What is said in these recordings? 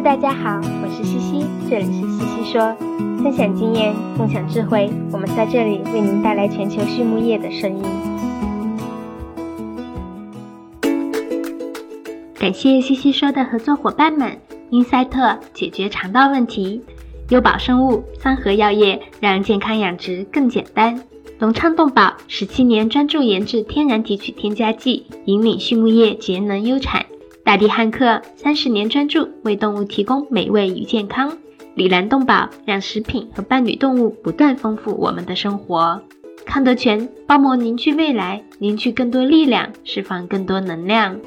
大家好，我是西西，这里是西西说，分享经验，共享智慧，我们在这里为您带来全球畜牧业的声音。感谢西西说的合作伙伴们，英赛特解决肠道问题，优宝生物、三和药业让健康养殖更简单。隆昌动宝十七年专注研制天然提取添加剂，引领畜牧业节能优产；大地汉克三十年专注为动物提供美味与健康。里兰动宝让食品和伴侣动物不断丰富我们的生活。康德全包膜凝聚未来，凝聚更多力量，释放更多能量。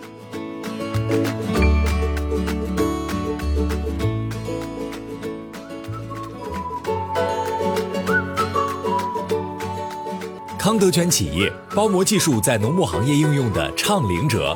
康德全企业包膜技术在农牧行业应用的倡领者，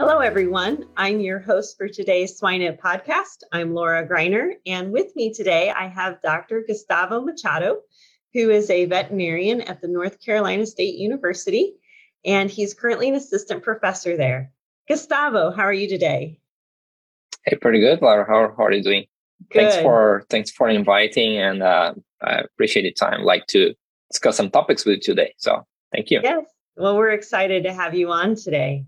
Hello, everyone. I'm your host for today's Swine It podcast. I'm Laura Greiner, and with me today I have Dr. Gustavo Machado, who is a veterinarian at the North Carolina State University, and he's currently an assistant professor there. Gustavo, how are you today? Hey, pretty good, Laura. How, how are you doing? Good. Thanks for thanks for inviting, and uh, I appreciate the time. I'd like to discuss some topics with you today. So thank you. Yes. Well, we're excited to have you on today.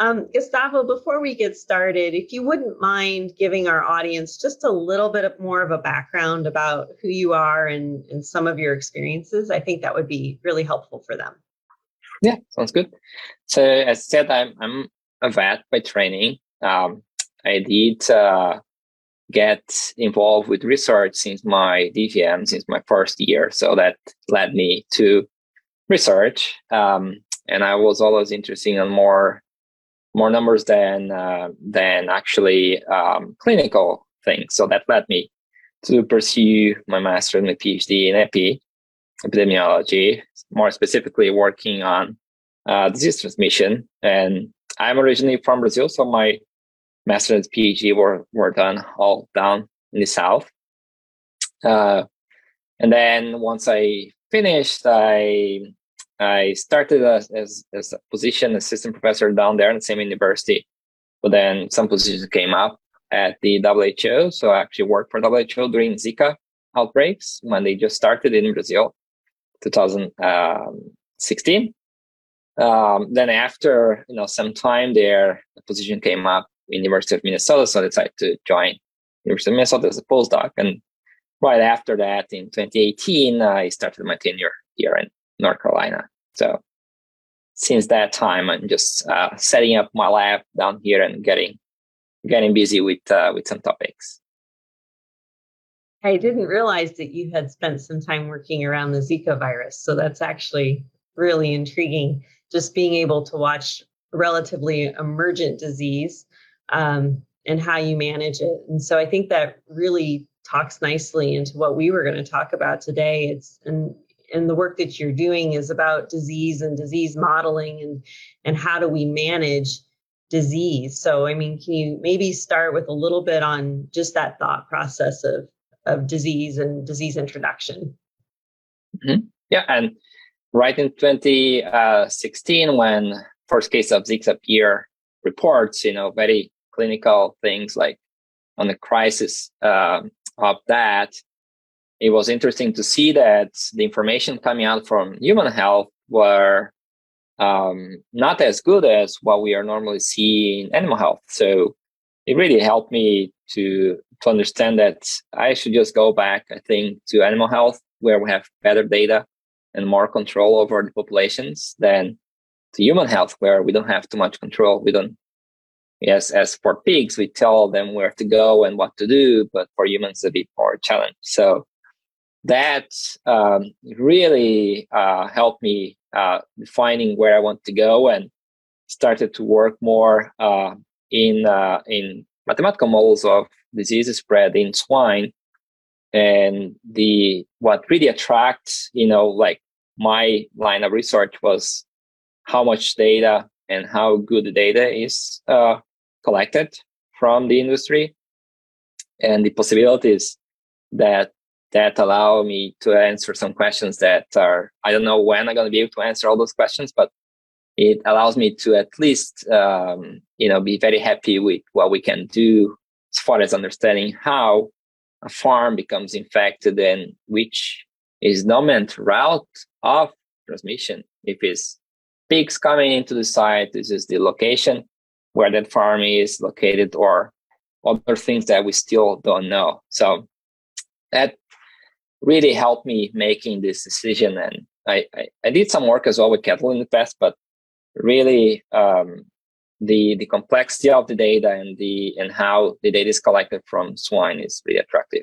Um, Gustavo, before we get started, if you wouldn't mind giving our audience just a little bit more of a background about who you are and, and some of your experiences, I think that would be really helpful for them. Yeah, sounds good. So as I said, I'm I'm a vet by training. Um, I did uh, get involved with research since my DVM, since my first year. So that led me to research. Um, and I was always interested in more more numbers than uh, than actually um, clinical things. So that led me to pursue my master and my PhD in epi epidemiology, more specifically working on uh, disease transmission. And I'm originally from Brazil, so my master and PhD were were done all down in the south. Uh, and then once I finished, I I started as, as, as a position assistant professor down there in the same university, but then some positions came up at the WHO. So I actually worked for WHO during Zika outbreaks when they just started in Brazil, 2016. Um, then after you know some time there, the position came up in University of Minnesota, so I decided to join University of Minnesota as a postdoc. And right after that, in 2018, I started my tenure here in North Carolina. So since that time, I'm just uh, setting up my lab down here and getting getting busy with uh, with some topics. I didn't realize that you had spent some time working around the Zika virus, so that's actually really intriguing. Just being able to watch relatively emergent disease um, and how you manage it, and so I think that really talks nicely into what we were going to talk about today. It's and and the work that you're doing is about disease and disease modeling and and how do we manage disease so i mean can you maybe start with a little bit on just that thought process of of disease and disease introduction mm-hmm. yeah and right in 2016 when first case of zika appear reports you know very clinical things like on the crisis uh, of that it was interesting to see that the information coming out from human health were um, not as good as what we are normally seeing in animal health. So it really helped me to to understand that I should just go back, I think, to animal health where we have better data and more control over the populations than to human health where we don't have too much control. We don't yes, as for pigs, we tell them where to go and what to do, but for humans, a bit more challenge. So that um, really uh, helped me uh, defining where I want to go and started to work more uh, in uh, in mathematical models of disease spread in swine. And the what really attracts you know like my line of research was how much data and how good the data is uh, collected from the industry and the possibilities that that allow me to answer some questions that are i don't know when i'm going to be able to answer all those questions but it allows me to at least um, you know be very happy with what we can do as far as understanding how a farm becomes infected and which is dominant route of transmission. If it's pigs coming into the site this is the location where that farm is located or other things that we still don't know. So that really helped me making this decision and I, I, I did some work as well with cattle in the past but really um, the the complexity of the data and the and how the data is collected from swine is really attractive.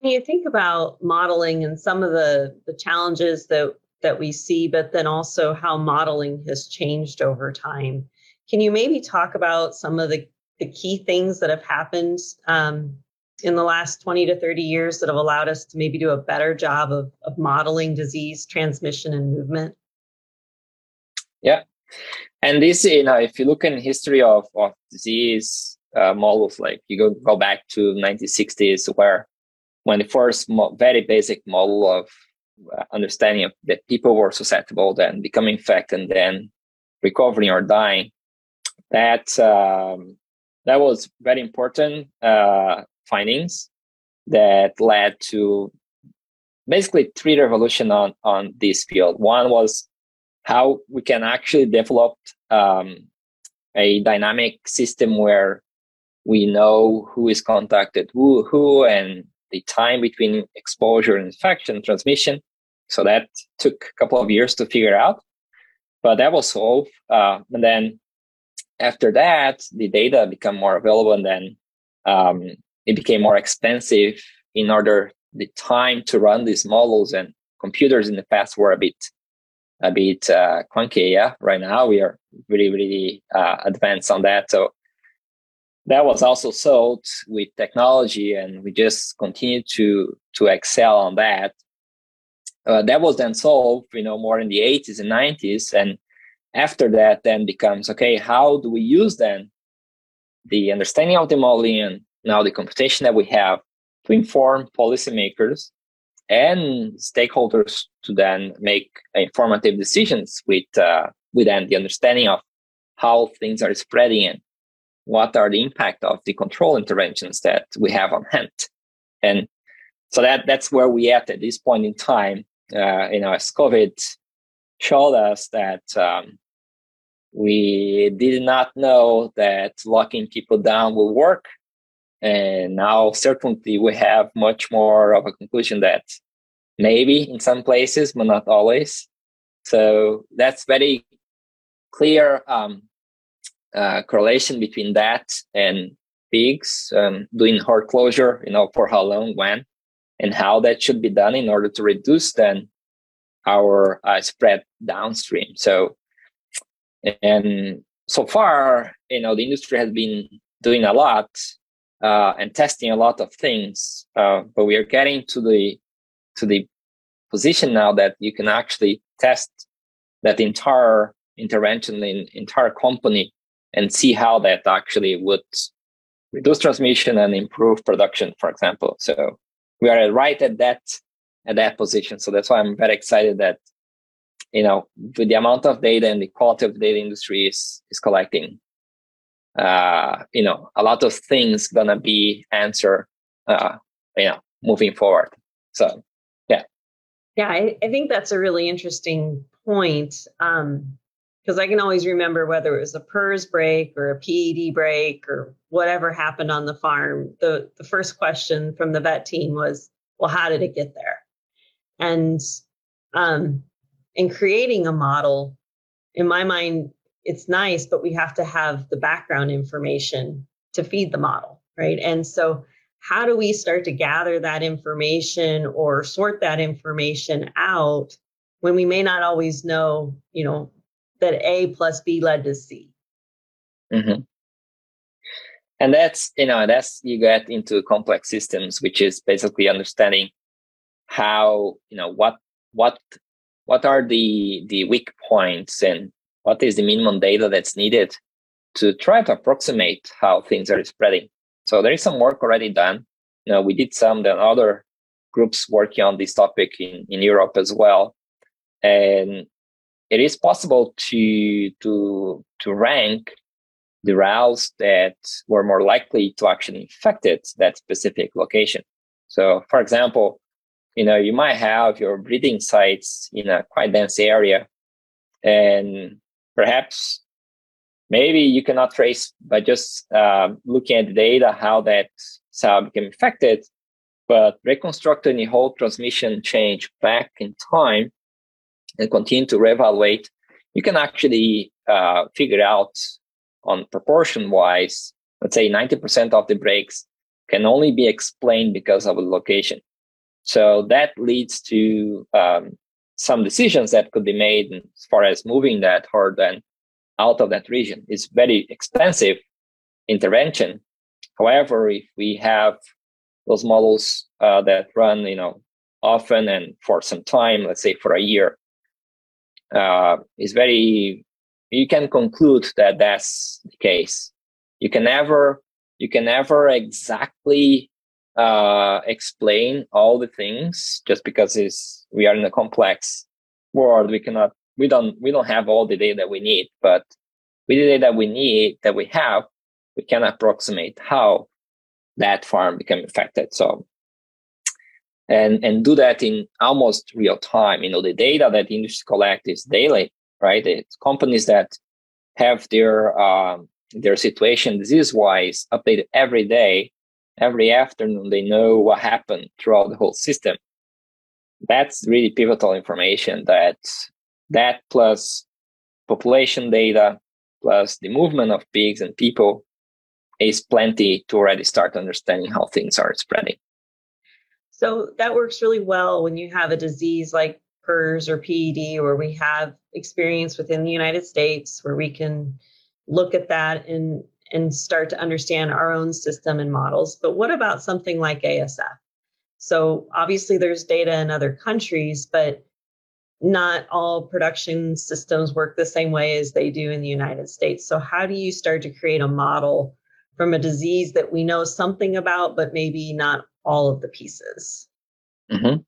When you think about modeling and some of the the challenges that that we see, but then also how modeling has changed over time. Can you maybe talk about some of the, the key things that have happened um, in the last 20 to 30 years that have allowed us to maybe do a better job of, of modeling disease transmission and movement? Yeah. And this, you know, if you look in history of, of disease uh, models, like you go, go back to 1960s, where when the first mo- very basic model of uh, understanding of that people were susceptible, then becoming infected, and then recovering or dying, that um, that was very important uh, findings that led to basically three revolution on on this field. One was how we can actually develop um, a dynamic system where we know who is contacted who, who and the time between exposure and infection transmission. So that took a couple of years to figure out, but that was solved. Uh, and then after that, the data become more available, and then um, it became more expensive in order the time to run these models and computers in the past were a bit a bit uh, clunky. Yeah, right now we are really, really uh, advanced on that. So that was also solved with technology, and we just continue to to excel on that. Uh, that was then solved, you know, more in the 80s and 90s, and after that, then becomes okay. How do we use then the understanding of the modeling and now the computation that we have to inform policymakers and stakeholders to then make informative decisions with uh, with the understanding of how things are spreading and what are the impact of the control interventions that we have on hand. And so that that's where we at at this point in time uh, you know as covid showed us that um, we did not know that locking people down will work and now certainly we have much more of a conclusion that maybe in some places, but not always. So that's very clear um, uh, correlation between that and pigs um, doing herd closure, you know, for how long, when, and how that should be done in order to reduce then our uh, spread downstream. So, and so far, you know, the industry has been doing a lot uh, and testing a lot of things, uh, but we are getting to the to the position now that you can actually test that entire intervention in entire company and see how that actually would reduce transmission and improve production, for example. So we are right at that at that position. So that's why I'm very excited that you know with the amount of data and the quality of the data industry is is collecting uh, you know, a lot of things gonna be answered, uh, you know, moving forward. So, yeah. Yeah, I, I think that's a really interesting point. Um, because I can always remember whether it was a PRRS break or a PED break or whatever happened on the farm. The the first question from the vet team was, "Well, how did it get there?" And um, in creating a model, in my mind, it's nice, but we have to have the background information to feed the model, right? And so, how do we start to gather that information or sort that information out when we may not always know, you know, that A plus B led to C? Mm-hmm. and that's you know that's you get into complex systems which is basically understanding how you know what what what are the the weak points and what is the minimum data that's needed to try to approximate how things are spreading? So there is some work already done. Know we did some then other groups working on this topic in, in europe as well. And it is possible to to to rank the routes that were more likely to actually infect it, that specific location. So, for example, you know, you might have your breeding sites in a quite dense area, and perhaps maybe you cannot trace by just uh, looking at the data how that cell became infected, but reconstructing the whole transmission change back in time and continue to reevaluate, you can actually uh, figure out on proportion wise, let's say 90% of the breaks can only be explained because of the location. So that leads to um, some decisions that could be made as far as moving that then out of that region. It's very expensive intervention. However, if we have those models uh, that run, you know, often and for some time, let's say for a year, uh, is very you can conclude that that's the case. You can never you can never exactly uh, explain all the things just because it's we are in a complex world. We cannot we don't we don't have all the data that we need, but with the data that we need that we have, we can approximate how that farm became affected. So and and do that in almost real time. You know, the data that the industry collect is daily right? It's companies that have their um, their situation disease wise updated every day, every afternoon. They know what happened throughout the whole system. That's really pivotal information. That that plus population data plus the movement of pigs and people is plenty to already start understanding how things are spreading. So that works really well when you have a disease like PRRS or PED, where we have experience within the United States, where we can look at that and and start to understand our own system and models. But what about something like ASF? So obviously there's data in other countries, but not all production systems work the same way as they do in the United States. So how do you start to create a model from a disease that we know something about, but maybe not all of the pieces? Mm-hmm.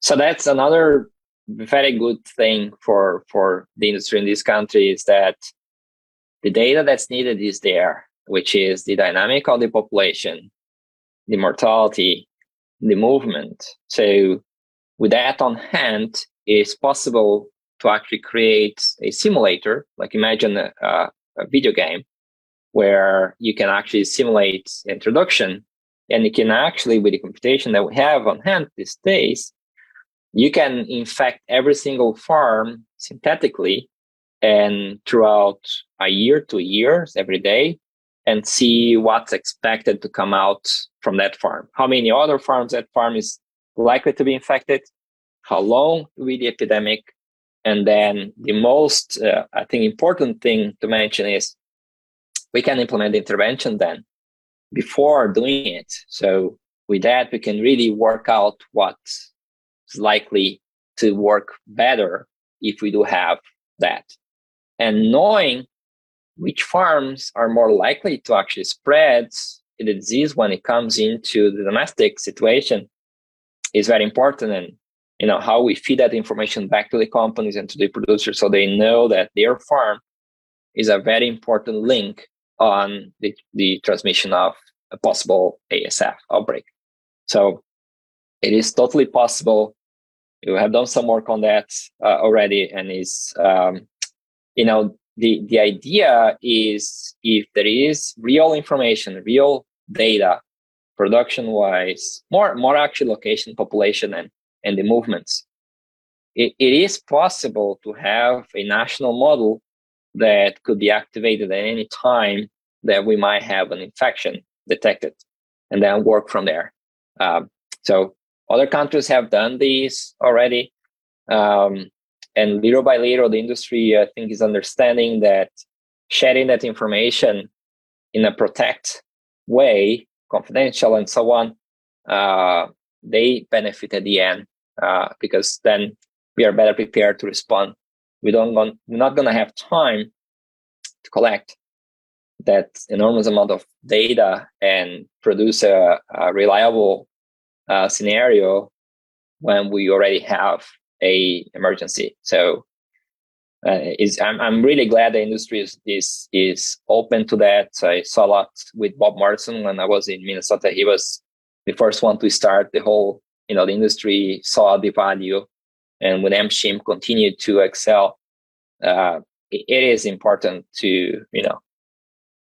So that's another very good thing for for the industry in this country is that the data that's needed is there, which is the dynamic of the population, the mortality, the movement. So with that on hand, it's possible to actually create a simulator, like imagine a, a video game where you can actually simulate introduction and you can actually, with the computation that we have on hand these days, you can infect every single farm synthetically and throughout a year, two years, every day, and see what's expected to come out from that farm. How many other farms that farm is likely to be infected? How long will the epidemic? And then the most, uh, I think, important thing to mention is we can implement the intervention then before doing it. So with that, we can really work out what is likely to work better if we do have that. And knowing which farms are more likely to actually spread the disease when it comes into the domestic situation is very important. And you know how we feed that information back to the companies and to the producers so they know that their farm is a very important link on the, the transmission of a possible ASF outbreak. So it is totally possible. We have done some work on that uh, already, and is um, you know the the idea is if there is real information, real data, production wise, more more actual location, population, and and the movements, it, it is possible to have a national model that could be activated at any time that we might have an infection detected and then work from there. Um, so other countries have done these already. Um, and little by little, the industry, I think, is understanding that sharing that information in a protect way, confidential and so on, uh, they benefit at the end uh, because then we are better prepared to respond. We don't want, we're not going to have time to collect that enormous amount of data and produce a, a reliable uh, scenario when we already have a emergency. So uh, is I'm I'm really glad the industry is is is open to that. I saw a lot with Bob Morrison when I was in Minnesota. He was the first one to start the whole you know the industry saw the value, and when MSHMP continued to excel, uh, it is important to you know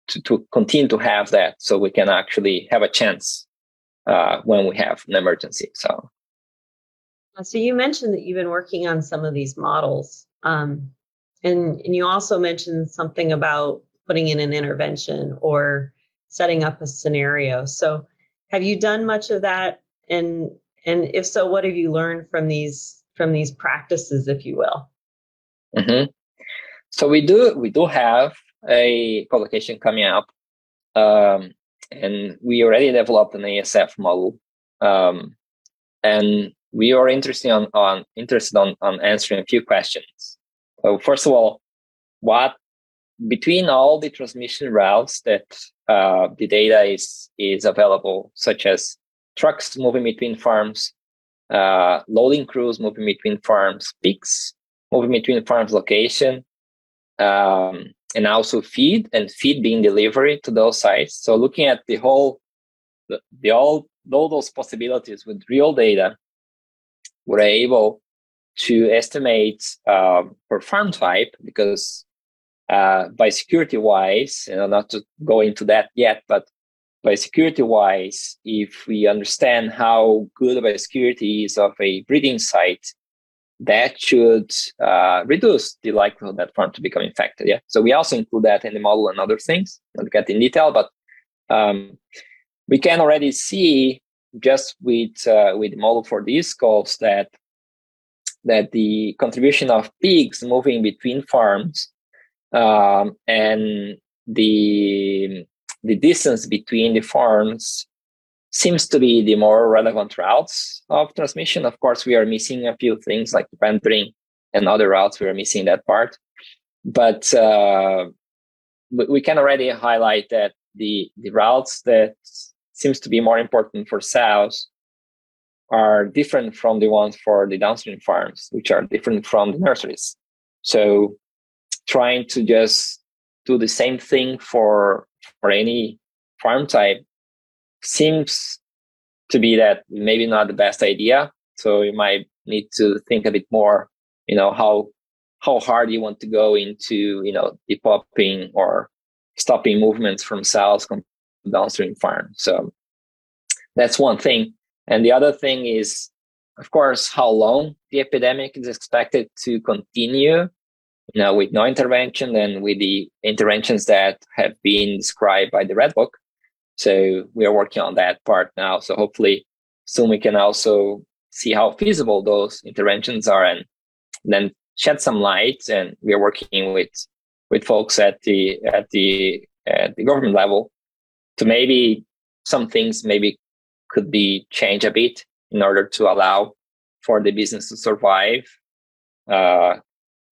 to, to continue to have that so we can actually have a chance uh, when we have an emergency. So. So you mentioned that you've been working on some of these models. Um, and, and you also mentioned something about putting in an intervention or setting up a scenario. So have you done much of that? And and if so, what have you learned from these from these practices, if you will? Mm-hmm. So we do we do have a publication coming up, um, and we already developed an ASF model, um, and we are interested on, on interested on, on answering a few questions. So first of all, what between all the transmission routes that uh, the data is is available, such as trucks moving between farms, uh, loading crews moving between farms, peaks moving between farms location, um, and also feed and feed being delivered to those sites. So looking at the whole, the, the all all those possibilities with real data, we're able to estimate uh, per farm type because uh, biosecurity wise, you know, not to go into that yet, but biosecurity wise, if we understand how good of a security is of a breeding site, that should uh, reduce the likelihood that farm to become infected. Yeah. So we also include that in the model and other things. Not get in detail, but um, we can already see just with uh, with model for these calls that that the contribution of pigs moving between farms um, and the the distance between the farms seems to be the more relevant routes of transmission. Of course, we are missing a few things like rendering and other routes. We are missing that part, but uh, we can already highlight that the the routes that seems to be more important for sows are different from the ones for the downstream farms, which are different from the nurseries. So trying to just do the same thing for for any farm type seems to be that maybe not the best idea. So you might need to think a bit more, you know, how how hard you want to go into, you know, depuping or stopping movements from cells downstream farm. So that's one thing. And the other thing is, of course, how long the epidemic is expected to continue. You know, with no intervention and with the interventions that have been described by the Red Book. So we are working on that part now. So hopefully soon we can also see how feasible those interventions are and then shed some light. And we are working with with folks at the at the at the government level to maybe some things maybe could be changed a bit in order to allow for the business to survive, uh,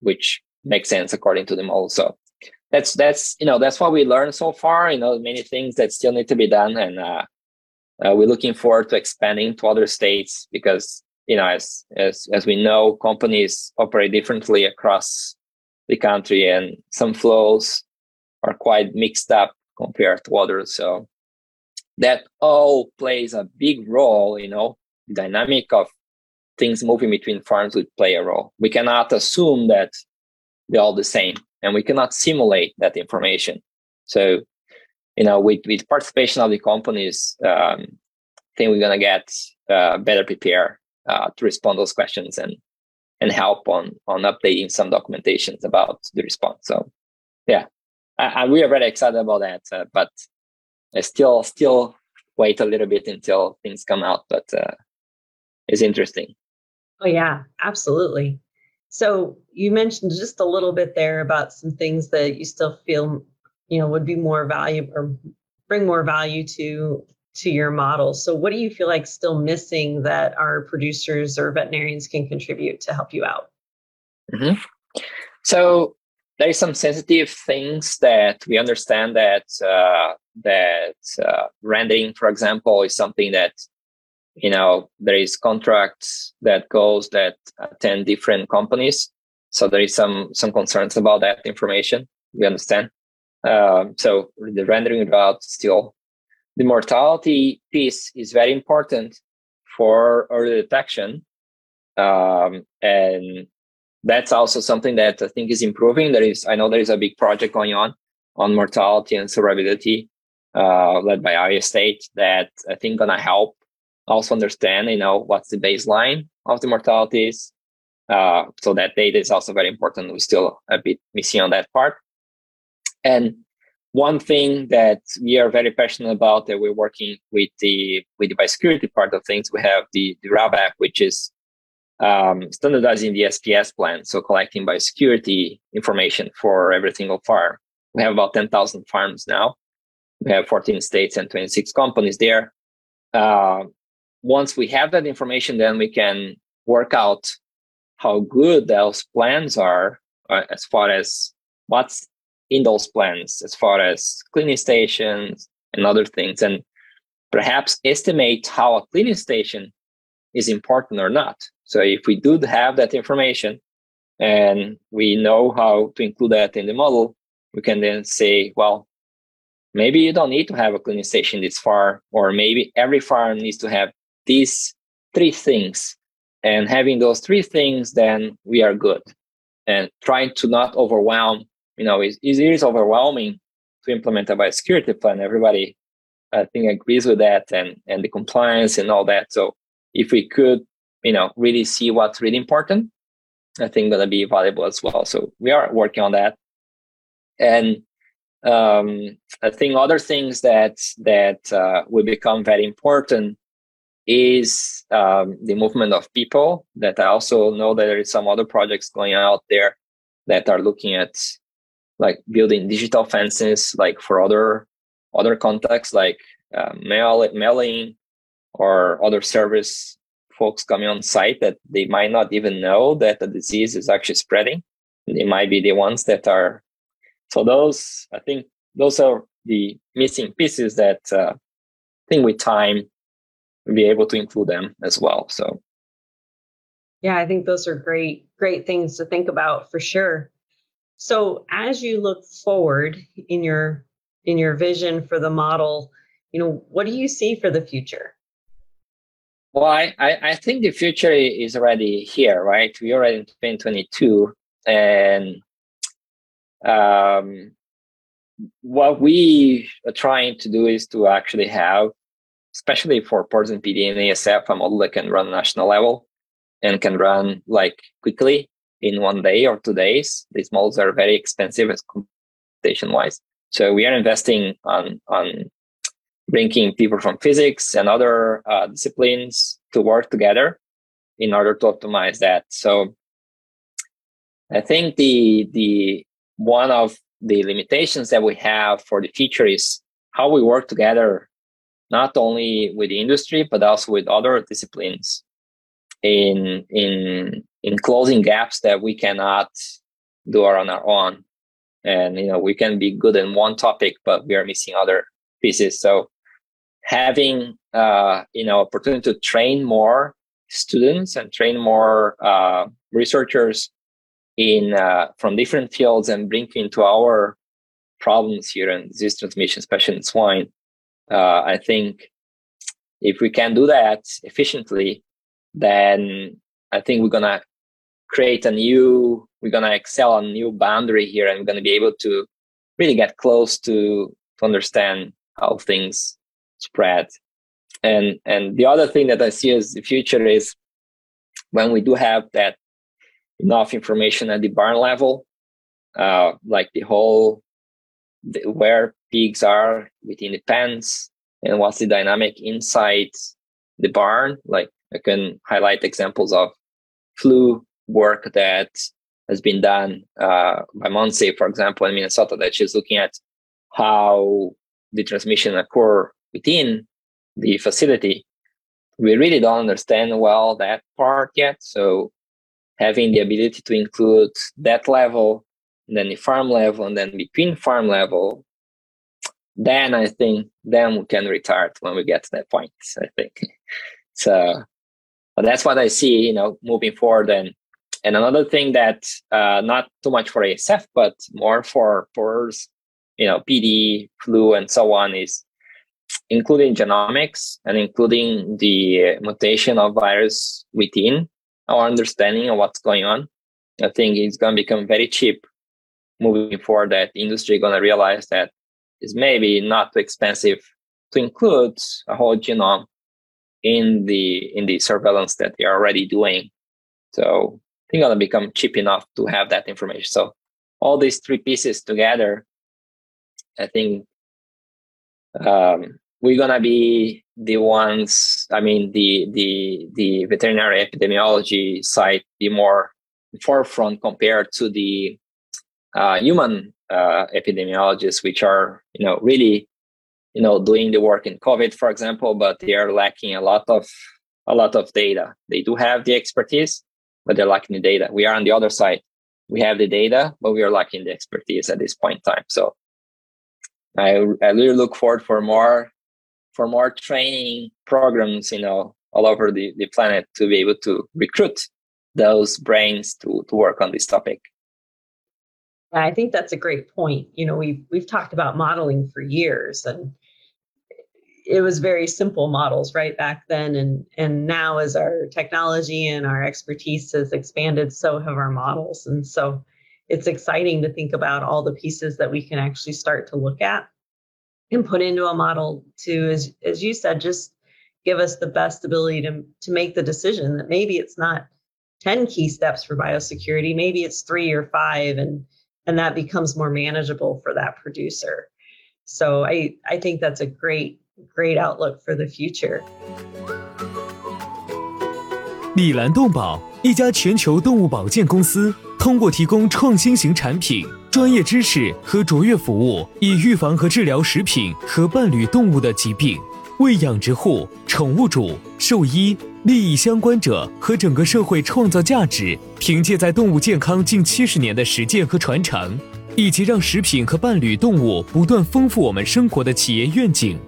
which makes sense according to them also. That's that's you know that's what we learned so far you know many things that still need to be done and uh, uh, we're looking forward to expanding to other states because you know as as as we know companies operate differently across the country and some flows are quite mixed up compared to others so that all plays a big role you know the dynamic of things moving between farms would play a role we cannot assume that they're all the same and we cannot simulate that information. So, you know, with, with participation of the companies, um, I think we're going to get uh, better prepared uh, to respond those questions and and help on on updating some documentations about the response. So, yeah, I, we are very excited about that, uh, but I still still wait a little bit until things come out. But uh, it's interesting. Oh yeah, absolutely. So you mentioned just a little bit there about some things that you still feel, you know, would be more valuable or bring more value to to your model. So what do you feel like still missing that our producers or veterinarians can contribute to help you out? Mm-hmm. So there is some sensitive things that we understand that uh, that uh, rendering, for example, is something that you know there is contracts that goes that attend different companies. So there is some some concerns about that information. We understand. Um, so the rendering route still the mortality piece is very important for early detection. Um, and that's also something that I think is improving. There is, I know there is a big project going on on mortality and survivability, uh, led by Iowa State that I think gonna help also understand, you know, what's the baseline of the mortalities. Uh, so that data is also very important. We're still a bit missing on that part. And one thing that we are very passionate about that we're working with the with the biosecurity part of things, we have the, the RABapp, which is um, standardizing the SPS plan, so collecting biosecurity information for every single farm. We have about 10,000 farms now. We have 14 states and 26 companies there. Uh, once we have that information, then we can work out how good those plans are uh, as far as what's in those plans as far as cleaning stations and other things, and perhaps estimate how a cleaning station is important or not. So if we do have that information and we know how to include that in the model, we can then say, well, maybe you don't need to have a cleaning station this far, or maybe every farm needs to have these three things. And having those three things, then we are good. And trying to not overwhelm you know, it, it is overwhelming to implement a biosecurity plan. Everybody, I think, agrees with that and, and the compliance and all that. So if we could, you know, really see what's really important, I think that'll be valuable as well. So we are working on that. And um, I think other things that that uh, will become very important is um, the movement of people. That I also know that there is some other projects going out there that are looking at like building digital fences like for other other contexts like uh, mail mailing or other service folks coming on site that they might not even know that the disease is actually spreading. They might be the ones that are so those i think those are the missing pieces that uh, i think with time we'll be able to include them as well so. Yeah i think those are great great things to think about for sure. So as you look forward in your in your vision for the model, you know, what do you see for the future? Well, I, I think the future is already here, right? We're already in 2022. And um, what we are trying to do is to actually have, especially for PRRS and PD and ASF, a model that can run national level and can run like quickly in one day or two days. These models are very expensive as computation wise. So we are investing on, on bringing people from physics and other uh, disciplines to work together in order to optimize that. So I think the, the, one of the limitations that we have for the future is how we work together, not only with the industry, but also with other disciplines in, in in closing gaps that we cannot do on our own. And, you know, we can be good in one topic, but we are missing other pieces. So having, uh, you know, opportunity to train more students and train more, uh, researchers in, uh, from different fields and bring into our problems here in disease transmission, especially in swine. I think if we can do that efficiently, then I think we're gonna create a new we're going to excel a new boundary here and we're going to be able to really get close to to understand how things spread. And and the other thing that i see as the future is when we do have that enough information at the barn level uh, like the whole the, where pigs are within the pens and what's the dynamic inside the barn like i can highlight examples of flu work that has been done uh, by Montse, for example, in Minnesota, that she's looking at how the transmission occur within the facility, we really don't understand well that part yet. So having the ability to include that level, then the farm level, and then between farm level, then I think then we can retard when we get to that point. I think so. But that's what I see, you know, moving forward. And and another thing that uh, not too much for ASF, but more for for you know PD, flu, and so on is including genomics and including the mutation of virus within our understanding of what's going on. I think it's going to become very cheap moving forward. That industry going to realize that it's maybe not too expensive to include a whole genome in the in the surveillance that they are already doing. So they're going to become cheap enough to have that information. So all these three pieces together, I think um, we're gonna be the ones. I mean, the the the veterinary epidemiology side be more forefront compared to the uh, human uh, epidemiologists, which are you know really you know doing the work in COVID, for example, but they are lacking a lot of a lot of data. They do have the expertise, but they're lacking the data. We are on the other side. We have the data, but we are lacking the expertise at this point in time. So I, I really look forward for more for more training programs, you know, all over the, the planet to be able to recruit those brains to, to work on this topic. I think that's a great point. You know, we've we've talked about modeling for years and it was very simple models right back then and and now as our technology and our expertise has expanded so have our models and so it's exciting to think about all the pieces that we can actually start to look at and put into a model to, as, as you said, just give us the best ability to, to make the decision that maybe it's not 10 key steps for biosecurity, maybe it's three or five, and, and that becomes more manageable for that producer. So I, I think that's a great, great outlook for the future. 李兰动保，一家全球动物保健公司，通过提供创新型产品。 专业知识和卓越服务，以预防和治疗食品和伴侣动物的疾病，为养殖户、宠物主、兽医、利益相关者和整个社会创造价值。凭借在动物健康近七十年的实践和传承，以及让食品和伴侣动物不断丰富我们生活的企业愿景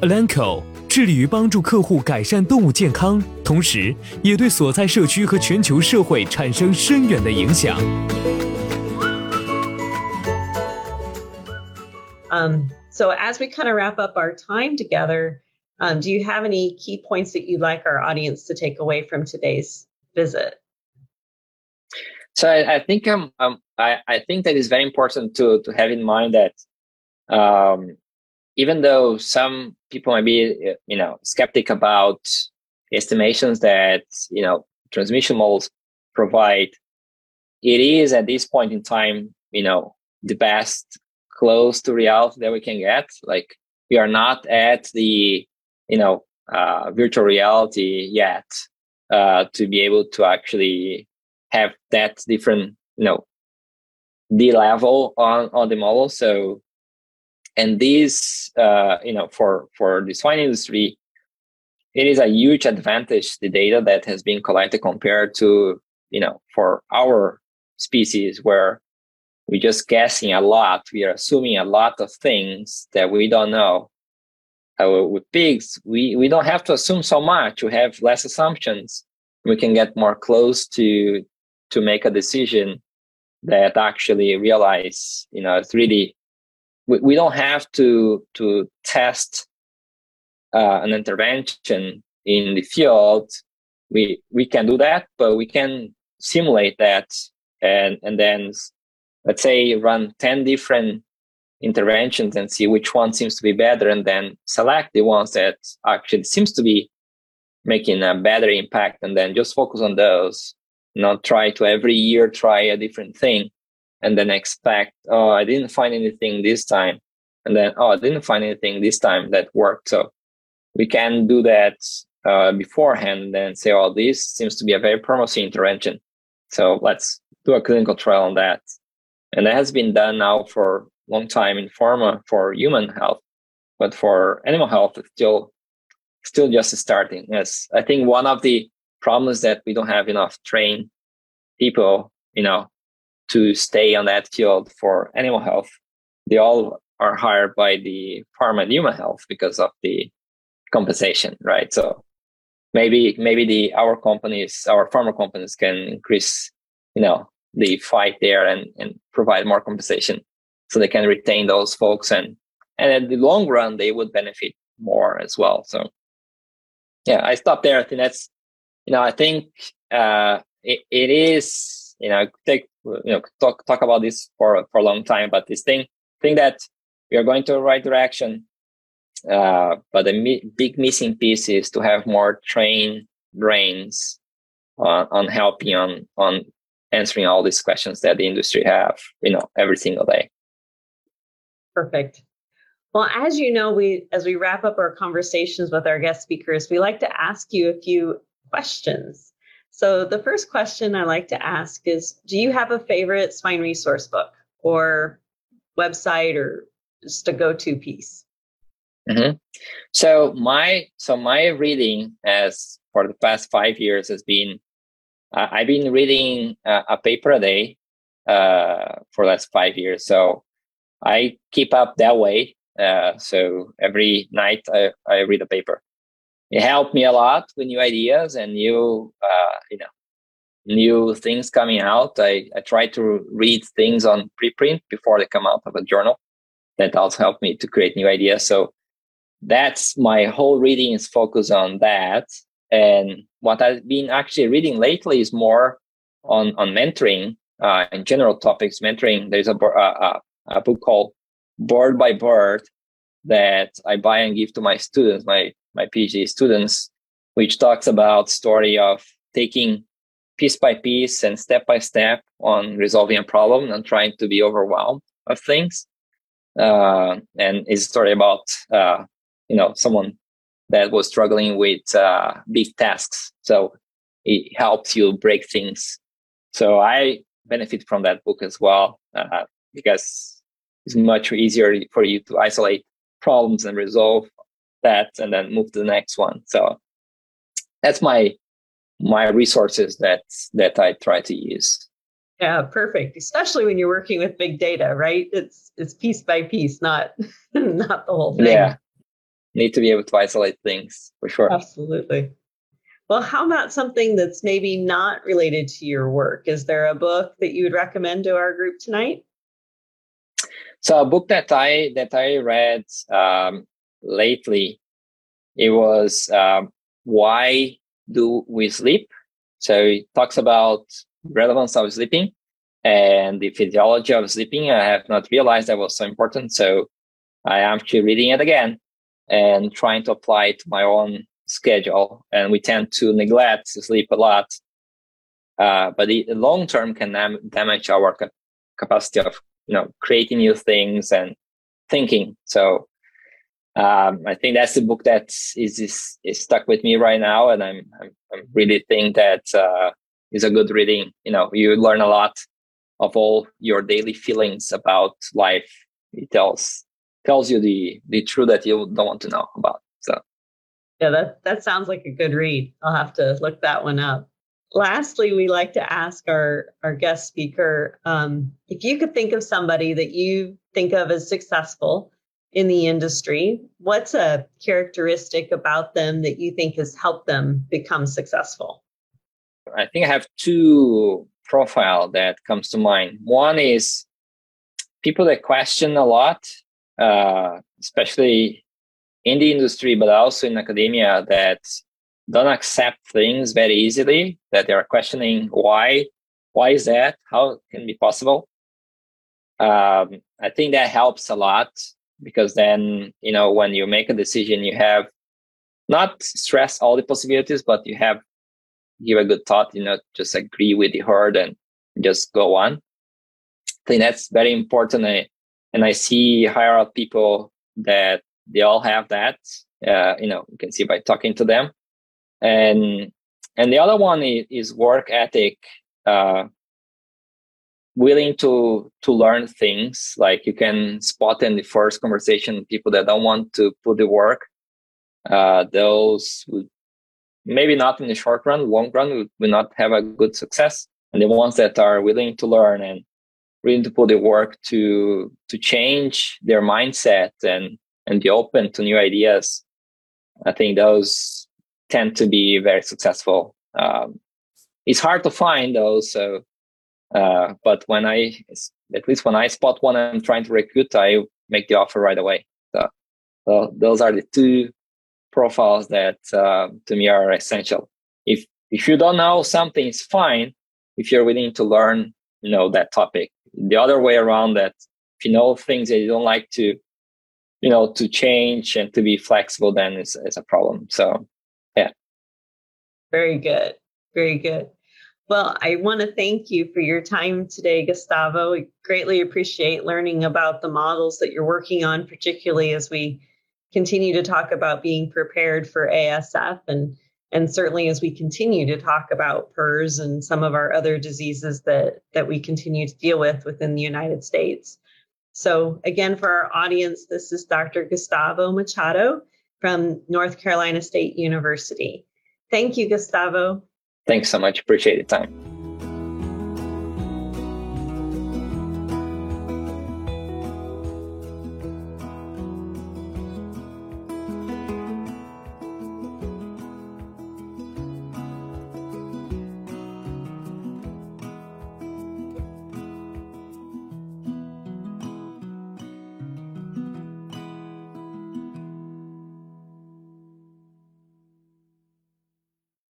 ，Alanco 致力于帮助客户改善动物健康，同时也对所在社区和全球社会产生深远的影响。Um, so, as we kind of wrap up our time together, um, do you have any key points that you'd like our audience to take away from today's visit? So, I, I think um, um, I, I think that it's very important to to have in mind that um, even though some people might be you know skeptic about estimations that you know transmission models provide, it is at this point in time you know the best close to reality that we can get. Like we are not at the, you know, uh, virtual reality yet uh, to be able to actually have that different, you know, D level on on the model. So, and this, uh, you know, for for the swine industry, it is a huge advantage the data that has been collected compared to, you know, for our species where we're just guessing a lot. We are assuming a lot of things that we don't know. Uh, with pigs, we, we don't have to assume so much. We have less assumptions. We can get more close to to make a decision that actually realize, you know, it's really we, we don't have to to test uh, an intervention in the field. We we can do that, but we can simulate that and and then let's say you run 10 different interventions and see which one seems to be better and then select the ones that actually seems to be making a better impact and then just focus on those. Not try to every year try a different thing and then expect oh i didn't find anything this time and then oh i didn't find anything this time that worked. So we can do that uh, beforehand and then say oh this seems to be a very promising intervention. So let's do a clinical trial on that and that has been done now for a long time in pharma for human health. but for animal health, it's still still just starting. Yes, I think one of the problems that we don't have enough trained people, you know, to stay on that field for animal health. They all are hired by the pharma and human health because of the compensation, right? So maybe maybe the our companies, our pharma companies can increase, you know, the fight there and, and provide more compensation so they can retain those folks and and in the long run they would benefit more as well. So yeah, I stop there. I think that's you know, I think uh it, it is, you know, take you know talk talk about this for for a long time, but this thing thing that we are going to the right direction. Uh, but the mi- big missing piece is to have more trained brains on, on helping on on answering all these questions that the industry have, you know, every single day. Perfect. Well, as you know, we as we wrap up our conversations with our guest speakers, we like to ask you a few questions. So the first question I like to ask is do you have a favorite swine resource book or website or just a go-to piece? Mm-hmm. So my so my reading as for the past five years has been uh, I've been reading uh, a paper a day uh, for the last five years. So I keep up that way. Uh, so every night I, I read a paper. It helped me a lot with new ideas and new uh, you know new things coming out. I, I try to read things on preprint before they come out of a journal that also helped me to create new ideas. So that's my whole reading is focused on that. And what I've been actually reading lately is more on on mentoring uh, and general topics. Mentoring. There's a, a a book called Bird by Bird that I buy and give to my students, my my PhD students, which talks about story of taking piece by piece and step by step on resolving a problem and trying to be overwhelmed of things uh, and it's a story about uh, you know someone that was struggling with uh, big tasks. So it helps you break things. So I benefit from that book as well uh, because it's much easier for you to isolate problems and resolve that, and then move to the next one. So that's my my resources that that I try to use. Yeah, perfect. Especially when you're working with big data, right? It's it's piece by piece, not not the whole thing. Yeah. Need to be able to isolate things for sure. Absolutely. Well, how about something that's maybe not related to your work? Is there a book that you would recommend to our group tonight? So a book that I that I read um, lately, it was um, "Why Do We Sleep?" So it talks about relevance of sleeping and the physiology of sleeping. I have not realized that was so important. So I am actually reading it again and trying to apply it to my own schedule. And we tend to neglect to sleep a lot. Uh, but the, long term can dam- damage our ca- capacity of you know creating new things and thinking. So um, I think that's the book that is, is, is stuck with me right now, and I'm I'm, I'm really think that uh, is a good reading. You know, you learn a lot of all your daily feelings about life. It tells tells you the the truth that you don't want to know about. So yeah, that that sounds like a good read. I'll have to look that one up. Lastly, we like to ask our our guest speaker um, if you could think of somebody that you think of as successful in the industry. What's a characteristic about them that you think has helped them become successful? I think I have two profile that comes to mind. One is people that question a lot, uh, especially in the industry, but also in academia, that don't accept things very easily. That they are questioning why, why is that? How can be possible? Um, I think that helps a lot because then you know when you make a decision, you have not stress all the possibilities, but you have give a good thought, you know, just agree with the herd and just go on. I think that's very important. I, and I see higher up people that they all have that. Uh, you know, you can see by talking to them. And and the other one is, is work ethic. Uh, willing to to learn things like you can spot in the first conversation people that don't want to put the work uh, those would maybe not in the short run long run will, will not have a good success and the ones that are willing to learn and willing to put the work to to change their mindset and and be open to new ideas i think those tend to be very successful um, it's hard to find those so uh, but when I, at least when I spot one I'm trying to recruit, I make the offer right away. So, so those are the two profiles that uh, to me are essential. If if you don't know something, it's fine. If you're willing to learn, you know that topic. The other way around, that if you know things that you don't like to, you know, to change and to be flexible, then it's, it's a problem. So, yeah. Very good. Very good. Well, I want to thank you for your time today, Gustavo. We greatly appreciate learning about the models that you're working on, particularly as we continue to talk about being prepared for ASF and and certainly as we continue to talk about PRRS and some of our other diseases that that we continue to deal with within the United States. So again, for our audience, this is Dr. Gustavo Machado from North Carolina State University. Thank you, Gustavo. Thanks so much. Appreciate the time.